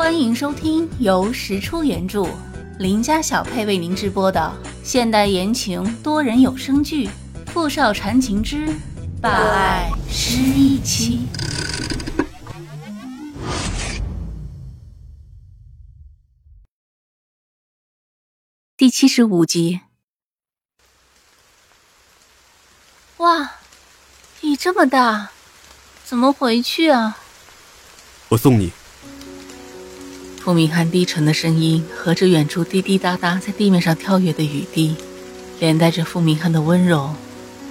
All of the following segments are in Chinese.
欢迎收听由石出原著、林家小配为您直播的现代言情多人有声剧《富少缠情之霸爱失忆妻》第七十五集。哇，雨这么大，怎么回去啊？我送你。傅明翰低沉的声音和着远处滴滴答答在地面上跳跃的雨滴，连带着付明翰的温柔，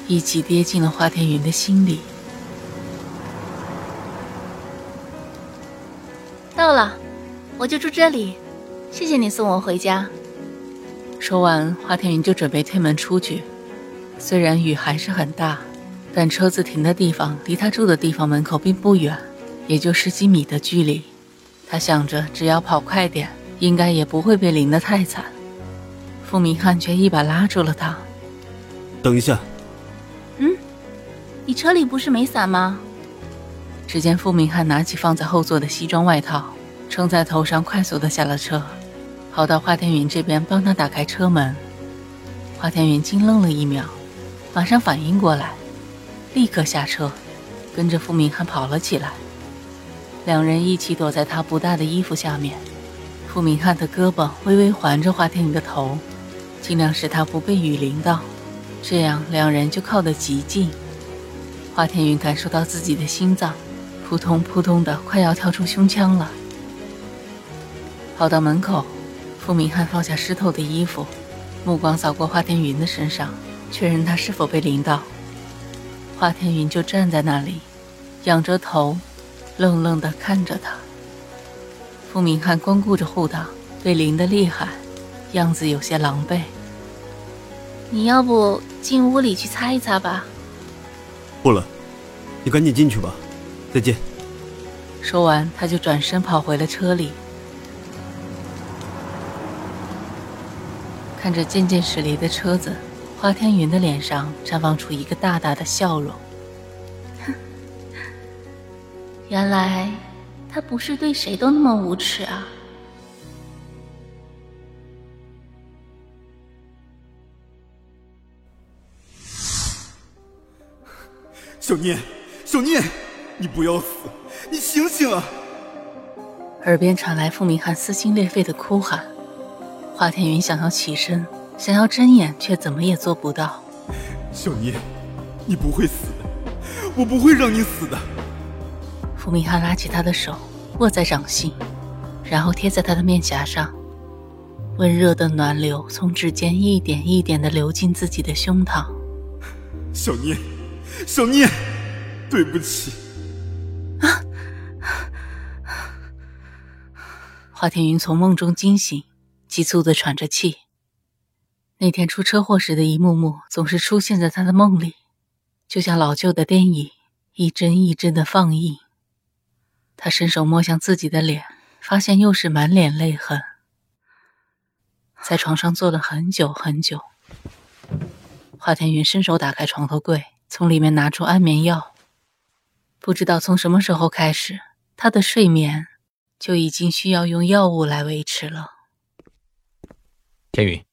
一起跌进了花天云的心里。到了，我就住这里，谢谢你送我回家。说完，花天云就准备推门出去。虽然雨还是很大，但车子停的地方离他住的地方门口并不远，也就十几米的距离。他想着，只要跑快点，应该也不会被淋得太惨。傅明翰却一把拉住了他：“等一下。”“嗯，你车里不是没伞吗？”只见傅明翰拿起放在后座的西装外套，撑在头上，快速的下了车，跑到华天云这边帮他打开车门。华天云惊愣了一秒，马上反应过来，立刻下车，跟着傅明翰跑了起来。两人一起躲在他不大的衣服下面，傅明翰的胳膊微微环着华天云的头，尽量使他不被雨淋到，这样两人就靠得极近。华天云感受到自己的心脏扑通扑通的快要跳出胸腔了。跑到门口，傅明翰放下湿透的衣服，目光扫过华天云的身上，确认他是否被淋到。华天云就站在那里，仰着头。愣愣地看着他，傅明翰光顾着护挡，被淋得厉害，样子有些狼狈。你要不进屋里去擦一擦吧？不了，你赶紧进去吧。再见。说完，他就转身跑回了车里。看着渐渐驶离的车子，华天云的脸上绽放出一个大大的笑容。原来他不是对谁都那么无耻啊！小念，小念，你不要死，你醒醒啊！耳边传来傅明翰撕心裂肺的哭喊。华天云想要起身，想要睁眼，却怎么也做不到。小念，你不会死的，我不会让你死的。傅明翰拉起他的手，握在掌心，然后贴在他的面颊上，温热的暖流从指尖一点一点的流进自己的胸膛。小念，小念，对不起。啊！华天云从梦中惊醒，急促的喘着气。那天出车祸时的一幕幕总是出现在他的梦里，就像老旧的电影，一帧一帧的放映。他伸手摸向自己的脸，发现又是满脸泪痕。在床上坐了很久很久。华天云伸手打开床头柜，从里面拿出安眠药。不知道从什么时候开始，他的睡眠就已经需要用药物来维持了。天云，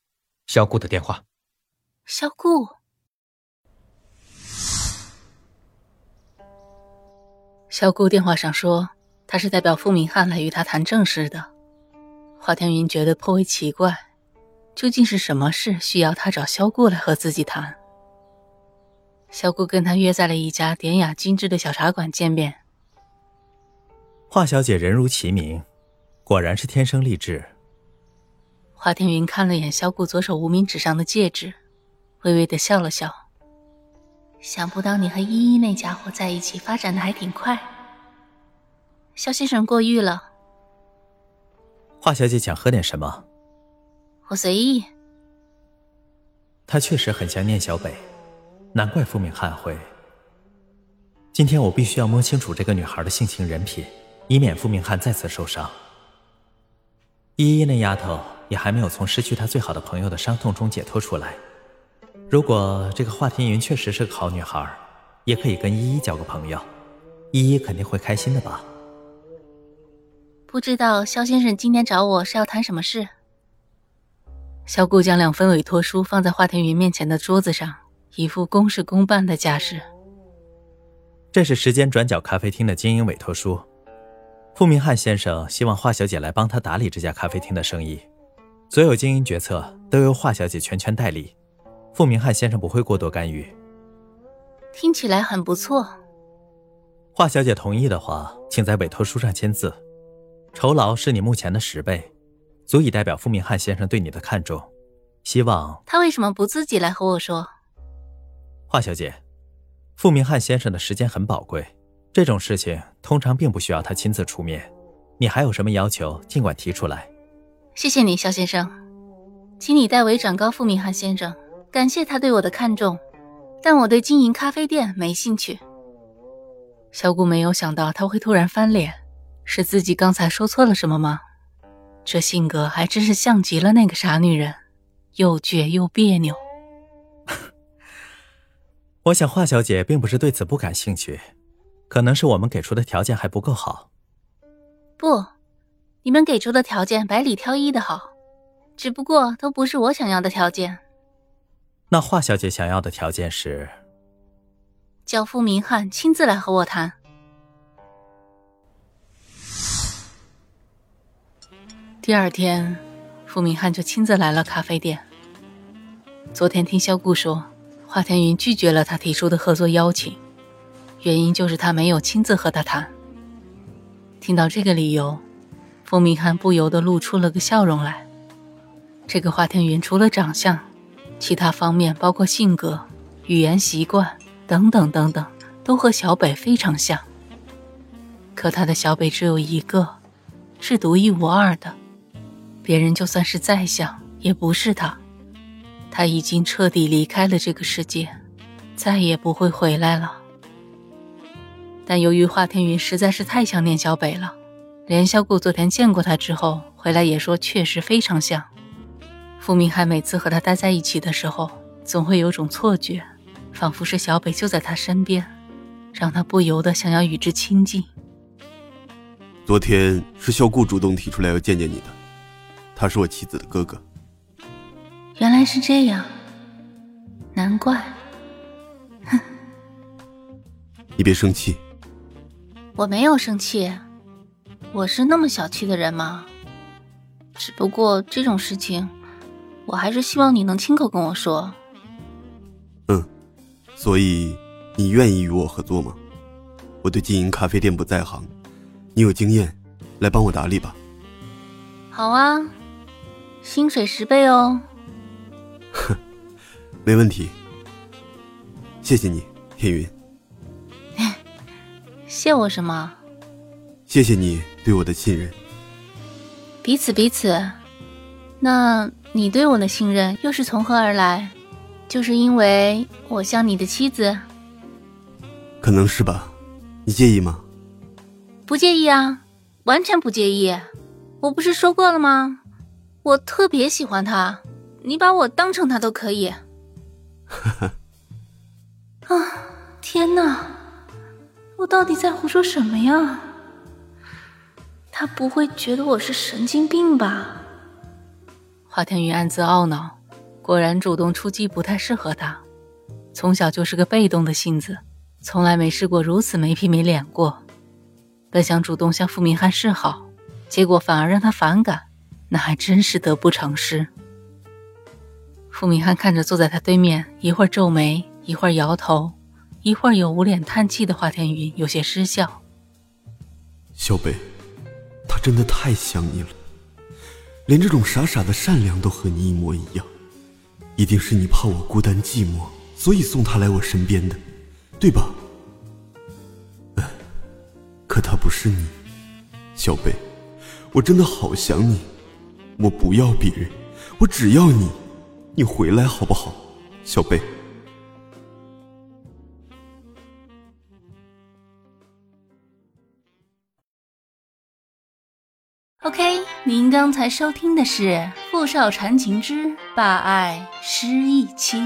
萧顾的电话。萧顾。萧顾电话上说。他是代表傅明翰来与他谈正事的，华天云觉得颇为奇怪，究竟是什么事需要他找萧顾来和自己谈？萧顾跟他约在了一家典雅精致的小茶馆见面。华小姐人如其名，果然是天生丽质。华天云看了眼萧顾左手无名指上的戒指，微微的笑了笑，想不到你和依依那家伙在一起发展的还挺快。肖先生过誉了。华小姐想喝点什么？我随意。她确实很想念小北，难怪傅明翰会。今天我必须要摸清楚这个女孩的性情人品，以免傅明翰再次受伤。依依那丫头也还没有从失去她最好的朋友的伤痛中解脱出来。如果这个华天云确实是个好女孩，也可以跟依依交个朋友，依依肯定会开心的吧。不知道肖先生今天找我是要谈什么事？小顾将两份委托书放在华天云面前的桌子上，一副公事公办的架势。这是时间转角咖啡厅的经营委托书。傅明翰先生希望华小姐来帮他打理这家咖啡厅的生意，所有经营决策都由华小姐全权代理，傅明翰先生不会过多干预。听起来很不错。华小姐同意的话，请在委托书上签字。酬劳是你目前的十倍，足以代表傅明翰先生对你的看重。希望他为什么不自己来和我说？华小姐，傅明翰先生的时间很宝贵。这种事情通常并不需要他亲自出面，你还有什么要求，尽管提出来。谢谢你，肖先生，请你代为转告傅明翰先生，感谢他对我的看重，但我对经营咖啡店没兴趣。小谷没有想到他会突然翻脸，是自己刚才说错了什么吗？这性格还真是像极了那个傻女人，又倔又别扭。我想华小姐并不是对此不感兴趣。可能是我们给出的条件还不够好。不，你们给出的条件百里挑一的好，只不过都不是我想要的条件。那华小姐想要的条件是？叫傅明翰亲自来和我谈。第二天，傅明翰就亲自来了咖啡店。昨天听萧顾说，华天云拒绝了他提出的合作邀请。原因就是他没有亲自和他谈。听到这个理由，傅明翰不由得露出了个笑容来。这个华天云除了长相，其他方面包括性格、语言习惯等等等等，都和小北非常像。可他的小北只有一个，是独一无二的，别人就算是再像，也不是他。他已经彻底离开了这个世界，再也不会回来了。但由于华天云实在是太想念小北了，连萧顾昨天见过他之后回来也说确实非常像。傅明海每次和他待在一起的时候，总会有种错觉，仿佛是小北就在他身边，让他不由得想要与之亲近。昨天是小顾主动提出来要见见你的，他是我妻子的哥哥。原来是这样，难怪。哼，你别生气。我没有生气，我是那么小气的人吗？只不过这种事情，我还是希望你能亲口跟我说。嗯，所以你愿意与我合作吗？我对经营咖啡店不在行，你有经验，来帮我打理吧。好啊，薪水十倍哦。哼，没问题。谢谢你，天云。谢我什么？谢谢你对我的信任。彼此彼此。那你对我的信任又是从何而来？就是因为我像你的妻子？可能是吧。你介意吗？不介意啊，完全不介意。我不是说过了吗？我特别喜欢他，你把我当成他都可以。啊！天哪！我到底在胡说什么呀？他不会觉得我是神经病吧？华天宇暗自懊恼，果然主动出击不太适合他。从小就是个被动的性子，从来没试过如此没皮没脸过。本想主动向傅明翰示好，结果反而让他反感，那还真是得不偿失。傅明翰看着坐在他对面，一会儿皱眉，一会儿摇头。一会儿又捂脸叹气的华天云有些失笑。小北，他真的太想你了，连这种傻傻的善良都和你一模一样，一定是你怕我孤单寂寞，所以送他来我身边的，对吧？可他不是你，小贝，我真的好想你，我不要别人，我只要你，你回来好不好，小贝？OK，您刚才收听的是《傅少缠情之霸爱失忆妻》。